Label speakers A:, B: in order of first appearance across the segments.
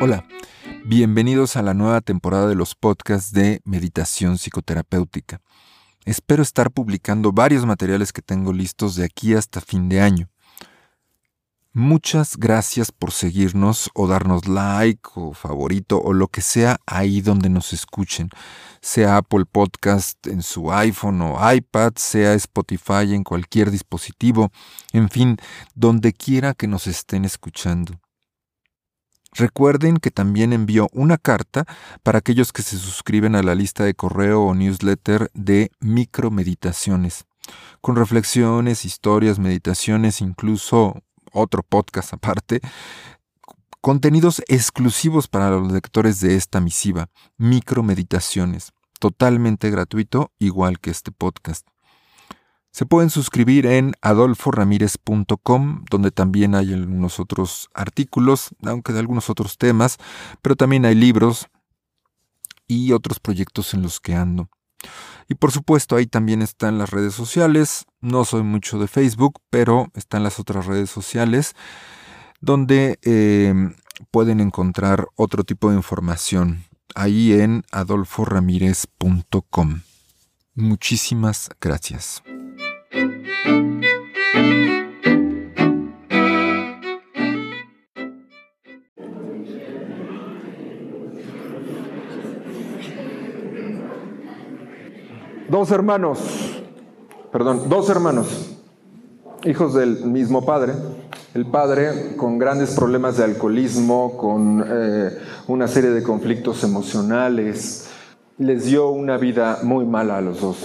A: Hola, bienvenidos a la nueva temporada de los podcasts de Meditación Psicoterapéutica. Espero estar publicando varios materiales que tengo listos de aquí hasta fin de año. Muchas gracias por seguirnos o darnos like o favorito o lo que sea ahí donde nos escuchen, sea Apple Podcast en su iPhone o iPad, sea Spotify en cualquier dispositivo, en fin, donde quiera que nos estén escuchando. Recuerden que también envío una carta para aquellos que se suscriben a la lista de correo o newsletter de micromeditaciones, con reflexiones, historias, meditaciones, incluso otro podcast aparte, contenidos exclusivos para los lectores de esta misiva, micromeditaciones, totalmente gratuito, igual que este podcast. Se pueden suscribir en adolforamirez.com, donde también hay algunos otros artículos, aunque de algunos otros temas, pero también hay libros y otros proyectos en los que ando. Y por supuesto ahí también están las redes sociales. No soy mucho de Facebook, pero están las otras redes sociales donde em, pueden encontrar otro tipo de información. Ahí en adolforamirez.com. Muchísimas gracias.
B: Dos hermanos, perdón, dos hermanos, hijos del mismo padre. El padre con grandes problemas de alcoholismo, con eh, una serie de conflictos emocionales, les dio una vida muy mala a los dos.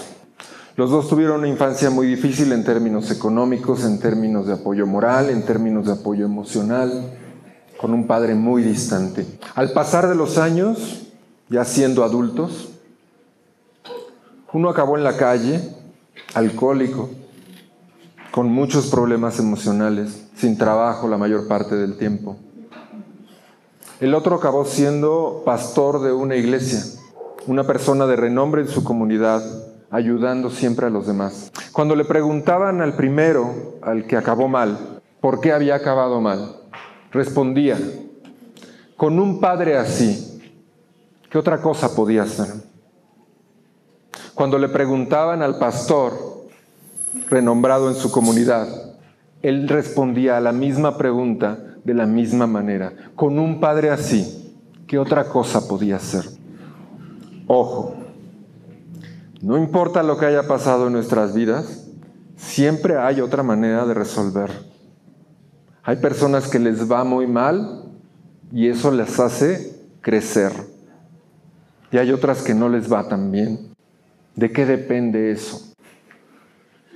B: Los dos tuvieron una infancia muy difícil en términos económicos, en términos de apoyo moral, en términos de apoyo emocional, con un padre muy distante. Al pasar de los años, ya siendo adultos, uno acabó en la calle, alcohólico, con muchos problemas emocionales, sin trabajo la mayor parte del tiempo. El otro acabó siendo pastor de una iglesia, una persona de renombre en su comunidad, ayudando siempre a los demás. Cuando le preguntaban al primero, al que acabó mal, por qué había acabado mal, respondía, con un padre así, ¿qué otra cosa podía hacer? Cuando le preguntaban al pastor, renombrado en su comunidad, él respondía a la misma pregunta de la misma manera. Con un padre así, ¿qué otra cosa podía hacer? Ojo, no importa lo que haya pasado en nuestras vidas, siempre hay otra manera de resolver. Hay personas que les va muy mal y eso les hace crecer. Y hay otras que no les va tan bien. ¿De qué depende eso?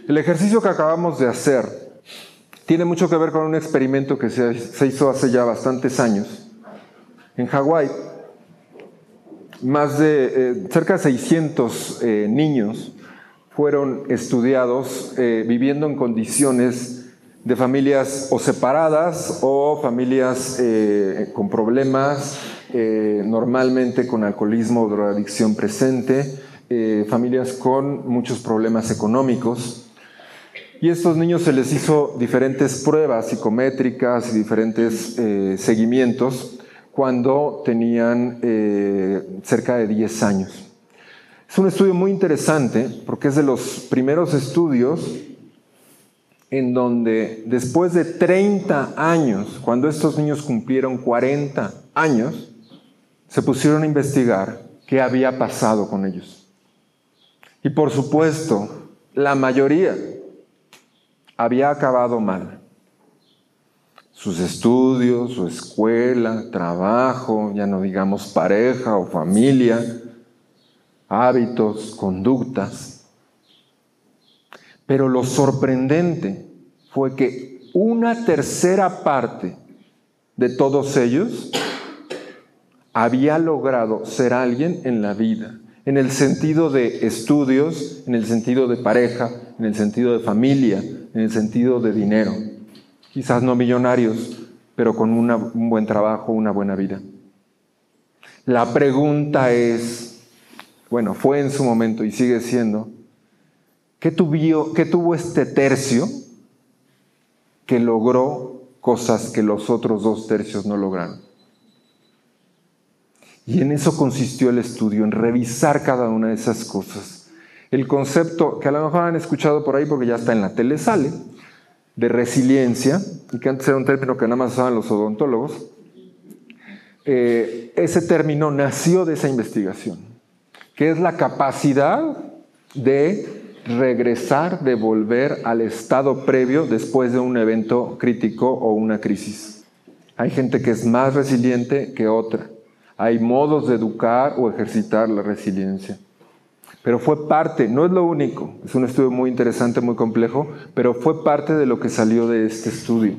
B: El ejercicio que acabamos de hacer tiene mucho que ver con un experimento que se, hizo hace ya bastantes años. En Hawái, más de eh, cerca de 600 eh, niños fueron estudiados eh, viviendo en condiciones de familias o separadas o familias con problemas, normalmente con alcoholismo o drogadicción presente, eh, familias con muchos problemas económicos. Y a estos niños se les hizo diferentes pruebas psicométricas y diferentes eh, seguimientos cuando tenían eh, cerca de 10 años. Es un estudio muy interesante porque es de los primeros estudios en donde después de 30 años, cuando estos niños cumplieron 40 años, se pusieron a investigar qué había pasado con ellos. Y por supuesto, la mayoría había acabado mal. Sus estudios, su escuela, trabajo, ya no digamos pareja o familia, hábitos, conductas. Pero lo sorprendente fue que una tercera parte de todos ellos había logrado ser alguien en la vida en el sentido de estudios, en el sentido de pareja, en el sentido de familia, en el sentido de dinero. Quizás no millonarios, pero con un buen trabajo, una buena vida. La pregunta es, bueno, fue en su momento y sigue siendo, ¿Qué, ¿Qué tuvo este tercio que logró cosas que los otros dos tercios no lograron? Y en eso consistió el estudio, en revisar cada una de esas cosas. El concepto que a lo mejor han escuchado por ahí porque ya está en la tele sale, de resiliencia, y que antes era un término que nada más usaban los odontólogos, eh, ese término nació de esa investigación, que es la capacidad de regresar, de volver al estado previo después de un evento crítico o una crisis. Hay gente que es más resiliente que otra. Hay modos de educar o ejercitar la resiliencia. Pero fue parte, no es lo único, es un estudio muy interesante, muy complejo, pero fue parte de lo que salió de este estudio.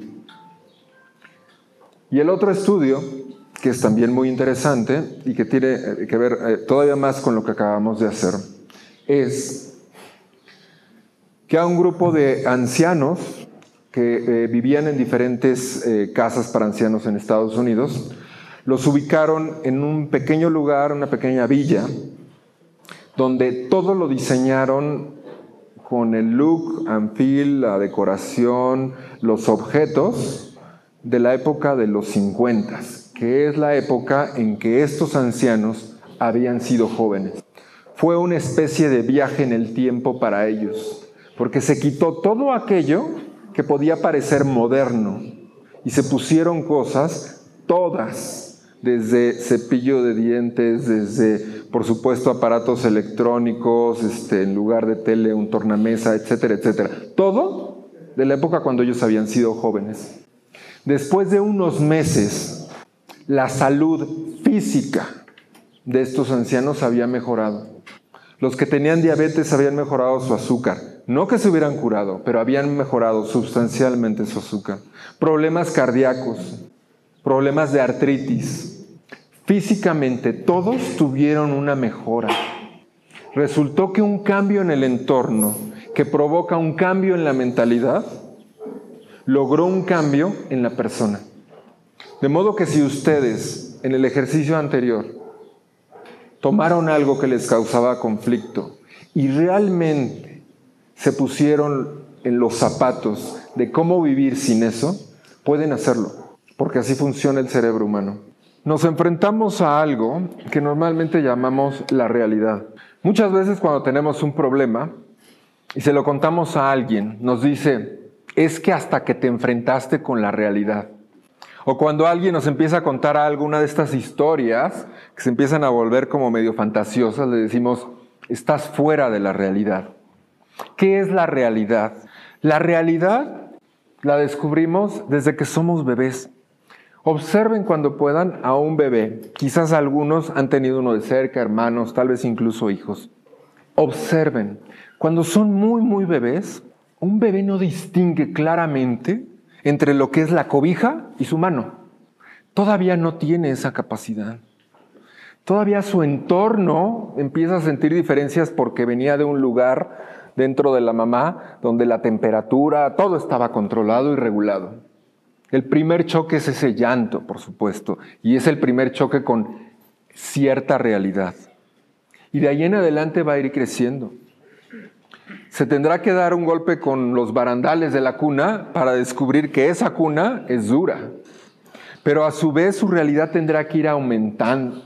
B: Y el otro estudio, que es también muy interesante y que tiene eh, que ver eh, todavía más con lo que acabamos de hacer, es que a un grupo de ancianos que eh, vivían en diferentes casas para ancianos en Estados Unidos, los ubicaron en un pequeño lugar, una pequeña villa, donde todo lo diseñaron con el look and feel, la decoración, los objetos de la época de los 50, que es la época en que estos ancianos habían sido jóvenes. Fue una especie de viaje en el tiempo para ellos, porque se quitó todo aquello que podía parecer moderno y se pusieron cosas todas desde cepillo de dientes, desde, por supuesto, aparatos electrónicos, este, en lugar de tele, un tornamesa, etcétera, etcétera. Todo de la época cuando ellos habían sido jóvenes. Después de unos meses, la salud física de estos ancianos había mejorado. Los que tenían diabetes habían mejorado su azúcar. No que se hubieran curado, pero habían mejorado sustancialmente su azúcar. Problemas cardíacos, problemas de artritis, Físicamente todos tuvieron una mejora. Resultó que un cambio en el entorno que provoca un cambio en la mentalidad logró un cambio en la persona. De modo que si ustedes en el ejercicio anterior tomaron algo que les causaba conflicto y realmente se pusieron en los zapatos de cómo vivir sin eso, pueden hacerlo, porque así funciona el cerebro humano nos enfrentamos a algo que normalmente llamamos la realidad. Muchas veces cuando tenemos un problema y se lo contamos a alguien, nos dice, es que hasta que te enfrentaste con la realidad. O cuando alguien nos empieza a contar alguna de estas historias que se empiezan a volver como medio fantasiosas, le decimos, estás fuera de la realidad. ¿Qué es la realidad? La realidad la descubrimos desde que somos bebés. Observen cuando puedan a un bebé. Quizás algunos han tenido uno de cerca, hermanos, tal vez incluso hijos. Observen. Cuando son muy, muy bebés, un bebé no distingue claramente entre lo que es la cobija y su mano. Todavía no tiene esa capacidad. Todavía su entorno empieza a sentir diferencias porque venía de un lugar dentro de la mamá donde la temperatura, todo estaba controlado y regulado. El primer choque es ese llanto, por supuesto, y es el primer choque con cierta realidad. Y de ahí en adelante va a ir creciendo. Se tendrá que dar un golpe con los barandales de la cuna para descubrir que esa cuna es dura. Pero a su vez su realidad tendrá que ir aumentando.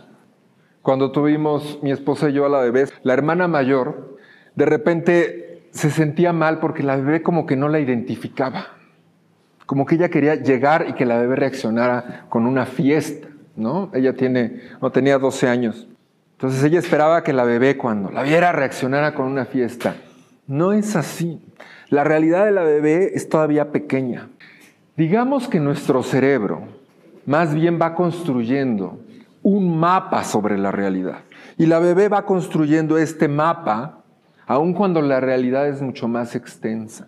B: Cuando tuvimos mi esposa y yo a la bebé, la hermana mayor, de repente se sentía mal porque la bebé como que no la identificaba como que ella quería llegar y que la bebé reaccionara con una fiesta, ¿no? Ella tiene, no tenía 12 años. Entonces ella esperaba que la bebé cuando la viera reaccionara con una fiesta. No es así. La realidad de la bebé es todavía pequeña. Digamos que nuestro cerebro más bien va construyendo un mapa sobre la realidad. Y la bebé va construyendo este mapa aun cuando la realidad es mucho más extensa.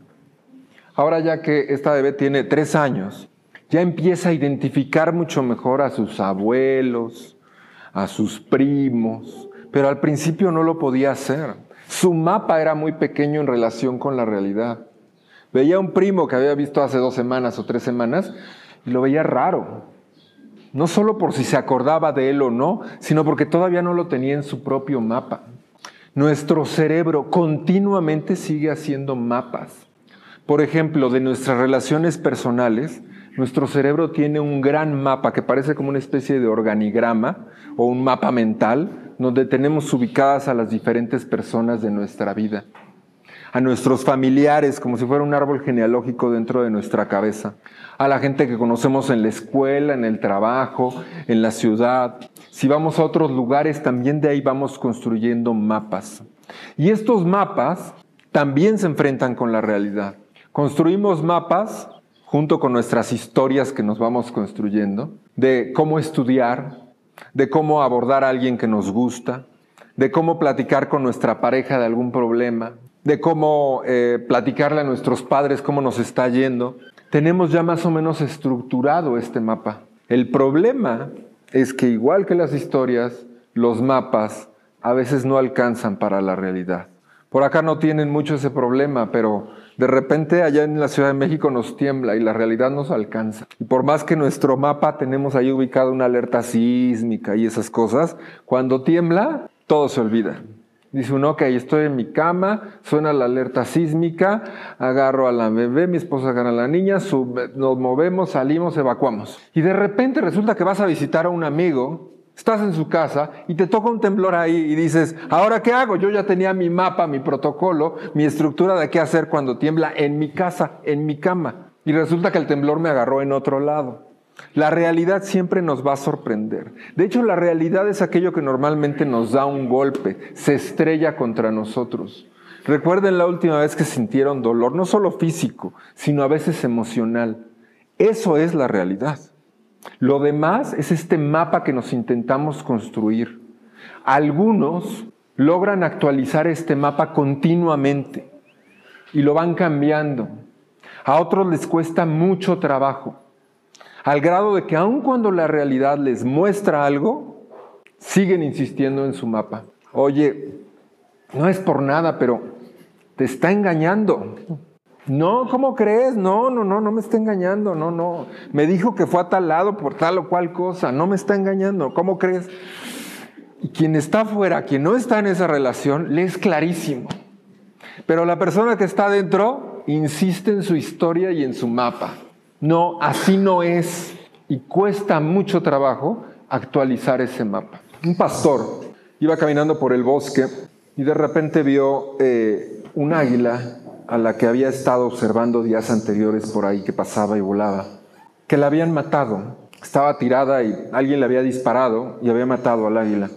B: Ahora ya que esta bebé tiene tres años, ya empieza a identificar mucho mejor a sus abuelos, a sus primos, pero al principio no lo podía hacer. Su mapa era muy pequeño en relación con la realidad. Veía un primo que había visto hace dos semanas o tres semanas y lo veía raro. No solo por si se acordaba de él o no, sino porque todavía no lo tenía en su propio mapa. Nuestro cerebro continuamente sigue haciendo mapas. Por ejemplo, de nuestras relaciones personales, nuestro cerebro tiene un gran mapa que parece como una especie de organigrama o un mapa mental donde tenemos ubicadas a las diferentes personas de nuestra vida, a nuestros familiares como si fuera un árbol genealógico dentro de nuestra cabeza, a la gente que conocemos en la escuela, en el trabajo, en la ciudad. Si vamos a otros lugares, también de ahí vamos construyendo mapas. Y estos mapas también se enfrentan con la realidad. Construimos mapas junto con nuestras historias que nos vamos construyendo, de cómo estudiar, de cómo abordar a alguien que nos gusta, de cómo platicar con nuestra pareja de algún problema, de cómo eh, platicarle a nuestros padres cómo nos está yendo tenemos ya más o menos estructurado este mapa. El problema es que igual que las historias, los mapas a veces no alcanzan para la realidad. Por acá no tienen mucho ese problema, pero de repente allá en la Ciudad de México nos tiembla y la realidad nos alcanza. Y por más que nuestro mapa tenemos ahí ubicado una alerta sísmica y esas cosas, cuando tiembla, todo se olvida. Dice uno, ok, estoy en mi cama, suena la alerta sísmica, agarro a la bebé, mi esposa agarra a la niña, nos movemos, salimos, evacuamos. Y de repente resulta que vas a visitar a un amigo, estás en su casa y te toca un temblor ahí y dices, ¿ahora qué hago? Yo ya tenía mi mapa, mi protocolo, mi estructura de qué hacer cuando tiembla en mi casa, en mi cama. Y resulta que el temblor me agarró en otro lado. La realidad siempre nos va a sorprender. De hecho, la realidad es aquello que normalmente nos da un golpe, se estrella contra nosotros. Recuerden la última vez que sintieron dolor, no solo físico, sino a veces emocional. Eso es la realidad. Lo demás es este mapa que nos intentamos construir. Algunos logran actualizar este mapa continuamente y lo van cambiando. A otros les cuesta mucho trabajo al grado de que aun cuando la realidad les muestra algo, siguen insistiendo en su mapa. Oye, no es por nada, pero te está engañando. No, ¿cómo crees? No, no, no, no me está engañando, no, no. Me dijo que fue a tal lado por tal o cual cosa, no me está engañando, ¿cómo crees? Y quien está afuera, quien no está en esa relación, le es clarísimo. Pero la persona que está dentro insiste en su historia y en su mapa. No, así no es. Y cuesta mucho trabajo actualizar ese mapa. Un pastor iba caminando por el bosque y de repente vio eh, un águila a la que había estado observando días anteriores por ahí que pasaba y volaba, que la habían matado. Estaba tirada y alguien le había disparado y había matado al águila.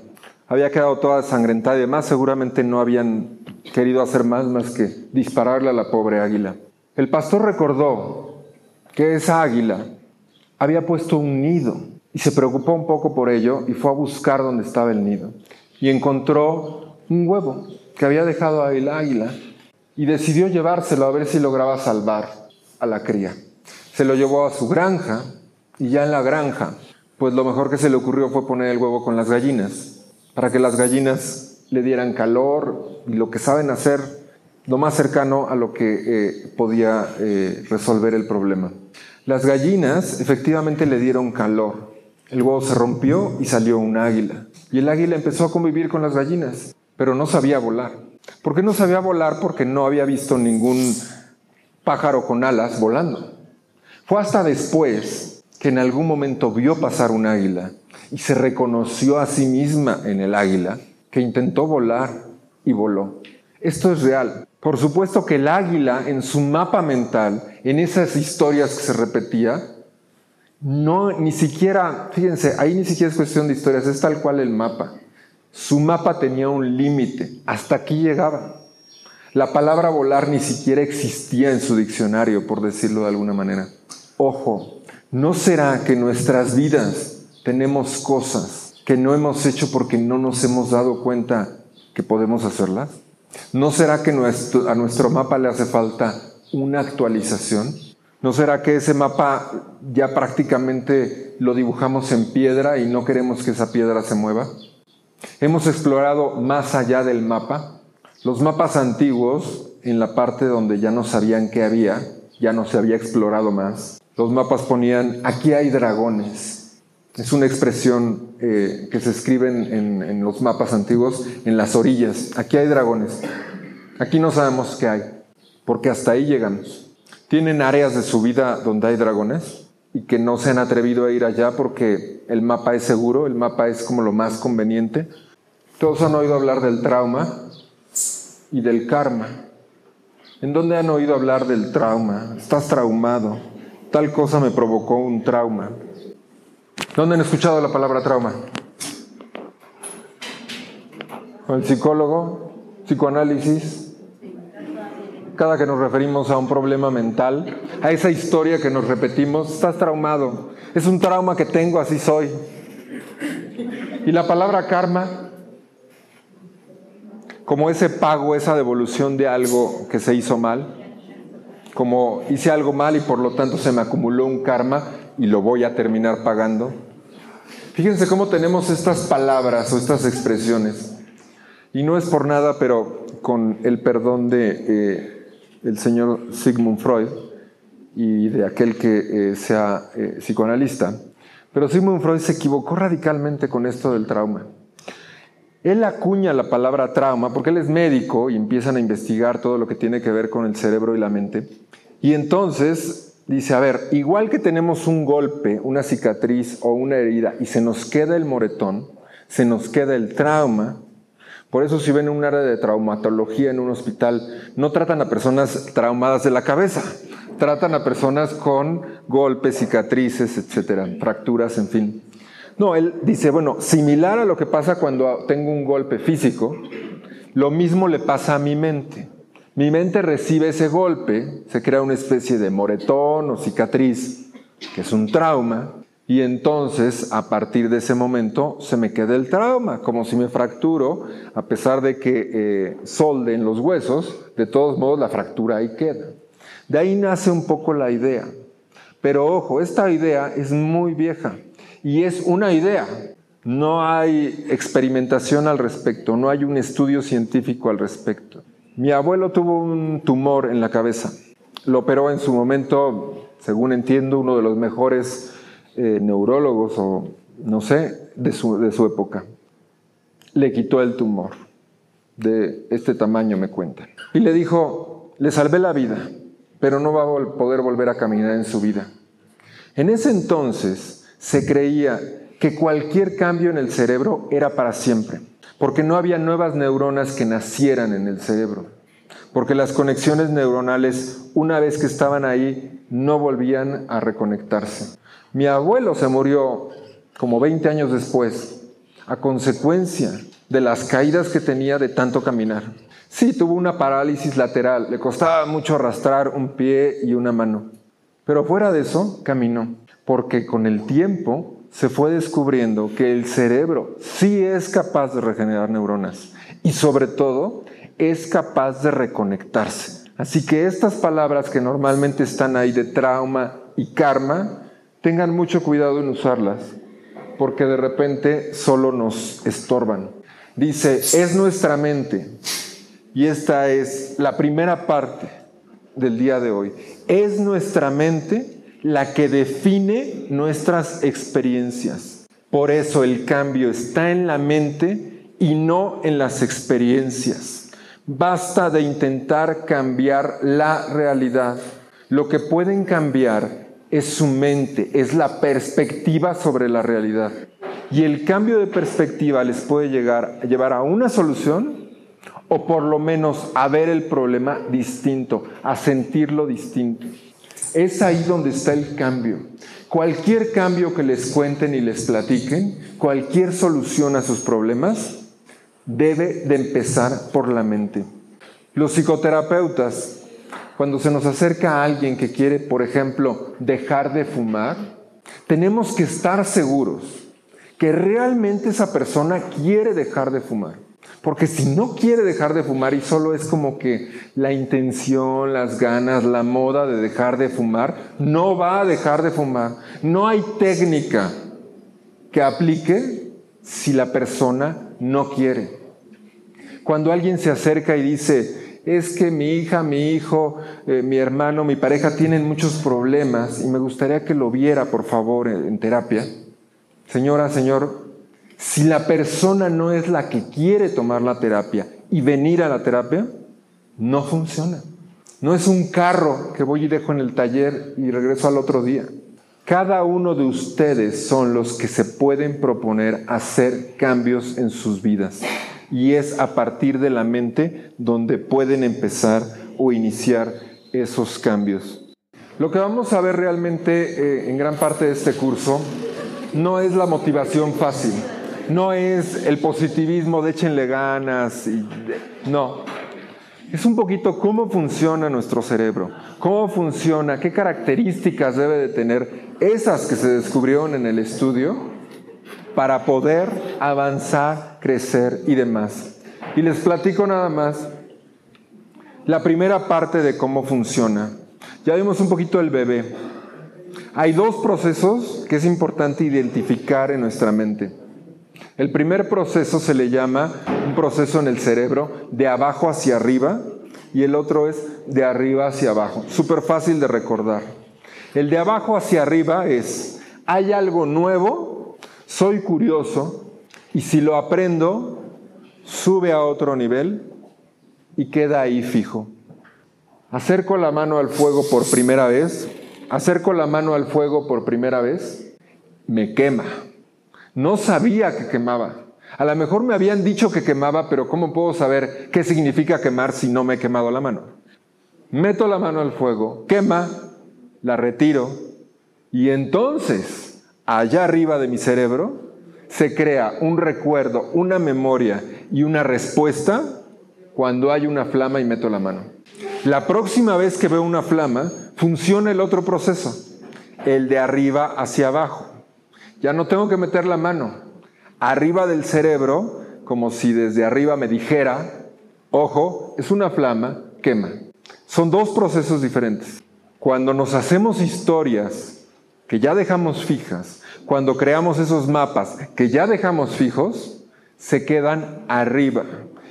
B: Había quedado toda sangrentada y demás, seguramente no habían querido hacer más más que dispararle a la pobre águila. El pastor recordó que esa águila había puesto un nido y se preocupó un poco por ello y fue a buscar dónde estaba el nido y encontró un huevo que había dejado ahí el águila y decidió llevárselo a ver si lograba salvar a la cría. Se lo llevó a su granja y ya en la granja, pues lo mejor que se le ocurrió fue poner el huevo con las gallinas para que las gallinas le dieran calor y lo que saben hacer lo más cercano a lo que eh, podía eh, resolver el problema. Las gallinas efectivamente le dieron calor. El huevo se rompió y salió un águila. Y el águila empezó a convivir con las gallinas, pero no sabía volar. ¿Por qué no sabía volar? Porque no había visto ningún pájaro con alas volando. Fue hasta después que en algún momento vio pasar un águila y se reconoció a sí misma en el águila que intentó volar y voló. Esto es real. Por supuesto que el águila en su mapa mental, en esas historias que se repetía, no, ni siquiera, fíjense, ahí ni siquiera es cuestión de historias, es tal cual el mapa. Su mapa tenía un límite, hasta aquí llegaba. La palabra volar ni siquiera existía en su diccionario, por decirlo de alguna manera. Ojo, ¿no será que en nuestras vidas tenemos cosas que no hemos hecho porque no nos hemos dado cuenta que podemos hacerlas? ¿No será que a nuestro mapa le hace falta una actualización? ¿No será que ese mapa ya prácticamente lo dibujamos en piedra y no queremos que esa piedra se mueva? Hemos explorado más allá del mapa. Los mapas antiguos, en la parte donde ya no sabían qué había, ya no se había explorado más. Los mapas ponían, aquí hay dragones. Es una expresión eh, que se escriben en, en los mapas antiguos en las orillas. Aquí hay dragones. Aquí no sabemos qué hay, porque hasta ahí llegamos. Tienen áreas de su vida donde hay dragones y que no se han atrevido a ir allá porque el mapa es seguro, el mapa es como lo más conveniente. Todos han oído hablar del trauma y del karma. ¿En dónde han oído hablar del trauma? Estás traumado. Tal cosa me provocó un trauma. ¿Dónde han escuchado la palabra trauma? ¿El psicólogo? ¿Psicoanálisis? Cada que nos referimos a un problema mental, a esa historia que nos repetimos, estás traumado. Es un trauma que tengo, así soy. Y la palabra karma, como ese pago, esa devolución de algo que se hizo mal, como hice algo mal y por lo tanto se me acumuló un karma y lo voy a terminar pagando. Fíjense cómo tenemos estas palabras o estas expresiones. Y no es por nada, pero con el perdón de eh, el señor Sigmund Freud y de aquel que eh, sea eh, psicoanalista, pero Sigmund Freud se equivocó radicalmente con esto del trauma. Él acuña la palabra trauma porque él es médico y empiezan a investigar todo lo que tiene que ver con el cerebro y la mente. Y entonces dice, a ver, igual que tenemos un golpe, una cicatriz o una herida y se nos queda el moretón, se nos queda el trauma, por eso si ven un área de traumatología en un hospital, no tratan a personas traumadas de la cabeza, tratan a personas con golpes, cicatrices, etcétera, fracturas, en fin. No, él dice, bueno, similar a lo que pasa cuando tengo un golpe físico, lo mismo le pasa a mi mente. Mi mente recibe ese golpe, se crea una especie de moretón o cicatriz, que es un trauma, y entonces, a partir de ese momento, se me queda el trauma, como si me fracturo, a pesar de que eh, solden los huesos, de todos modos la fractura ahí queda. De ahí nace un poco la idea. Pero ojo, esta idea es muy vieja y es una idea. No hay experimentación al respecto, no hay un estudio científico al respecto. Mi abuelo tuvo un tumor en la cabeza. Lo operó en su momento, según entiendo, uno de los mejores eh, neurólogos o no sé, de su, de su época. Le quitó el tumor de este tamaño, me cuentan. Y le dijo, le salvé la vida, pero no va a poder volver a caminar en su vida. En ese entonces se creía que cualquier cambio en el cerebro era para siempre, porque no había nuevas neuronas que nacieran en el cerebro, porque las conexiones neuronales, una vez que estaban ahí, no volvían a reconectarse. Mi abuelo se murió como 20 años después a consecuencia de las caídas que tenía de tanto caminar. Sí, tuvo una parálisis lateral, le costaba mucho arrastrar un pie y una mano, pero fuera de eso caminó, porque con el tiempo se fue descubriendo que el cerebro sí es capaz de regenerar neuronas y sobre todo es capaz de reconectarse. Así que estas palabras que normalmente están ahí de trauma y karma, tengan mucho cuidado en usarlas, porque de repente solo nos estorban. Dice, es nuestra mente, y esta es la primera parte del día de hoy, es nuestra mente la que define nuestras experiencias. Por eso el cambio está en la mente y no en las experiencias. Basta de intentar cambiar la realidad. Lo que pueden cambiar es su mente, es la perspectiva sobre la realidad. Y el cambio de perspectiva les puede llegar, llevar a una solución o por lo menos a ver el problema distinto, a sentirlo distinto. Es ahí donde está el cambio. Cualquier cambio que les cuenten y les platiquen, cualquier solución a sus problemas, debe de empezar por la mente. Los psicoterapeutas cuando se nos acerca alguien que quiere, por ejemplo, dejar de fumar, tenemos que estar seguros que realmente esa persona quiere dejar de fumar. Porque si no quiere dejar de fumar y solo es como que la intención, las ganas, la moda de dejar de fumar, no va a dejar de fumar. No hay técnica que aplique si la persona no quiere. Cuando alguien se acerca y dice, es que mi hija, mi hijo, eh, mi hermano, mi pareja tienen muchos problemas y me gustaría que lo viera, por favor, en terapia. Señora, señor, Si la persona no es la que quiere tomar la terapia y venir a la terapia, no funciona. No es un carro que voy y dejo en el taller y regreso al otro día. Cada uno de ustedes son los que se pueden proponer hacer cambios en sus vidas. Y es a partir de la mente donde pueden empezar o iniciar esos cambios. Lo que vamos a ver realmente eh, en gran parte de este curso no es la motivación fácil, no es el positivismo de échenle ganas, no. Es un poquito cómo funciona nuestro cerebro, cómo funciona, qué características debe de tener esas que se descubrieron en el estudio para poder avanzar, crecer y demás. Y les platico nada más la primera parte de cómo funciona. Ya vimos un poquito el bebé. Hay dos procesos que es importante identificar en nuestra mente. El primer proceso se le llama un proceso en el cerebro de abajo hacia arriba y el otro es de arriba hacia abajo. Súper fácil de recordar. El de abajo hacia arriba es, hay algo nuevo, soy curioso y si lo aprendo, sube a otro nivel y queda ahí fijo. Acerco la mano al fuego por primera vez, acerco la mano al fuego por primera vez, me quema. No sabía que quemaba. A lo mejor me habían dicho que quemaba, pero ¿cómo puedo saber qué significa quemar si no me he quemado la mano? Meto la mano al fuego, quema, la retiro y entonces, allá arriba de mi cerebro, se crea un recuerdo, una memoria y una respuesta cuando hay una flama y meto la mano. La próxima vez que veo una flama, funciona el otro proceso, el de arriba hacia abajo. Ya no tengo que meter la mano. Arriba del cerebro, como si desde arriba me dijera, ojo, es una flama, quema. Son dos procesos diferentes. Cuando nos hacemos historias que ya dejamos fijas, cuando creamos esos mapas que ya dejamos fijos, se quedan arriba.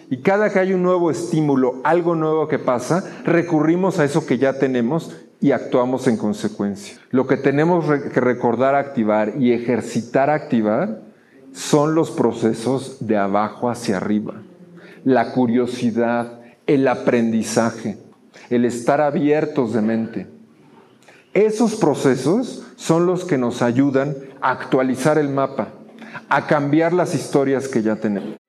B: Y cada que hay un nuevo estímulo, algo nuevo que pasa, recurrimos a eso que ya tenemos y actuamos en consecuencia. Lo que tenemos que recordar activar y ejercitar activar son los procesos de abajo hacia arriba. La curiosidad, el aprendizaje, el estar abiertos de mente. Esos procesos son los que nos ayudan a actualizar el mapa, a cambiar las historias que ya tenemos.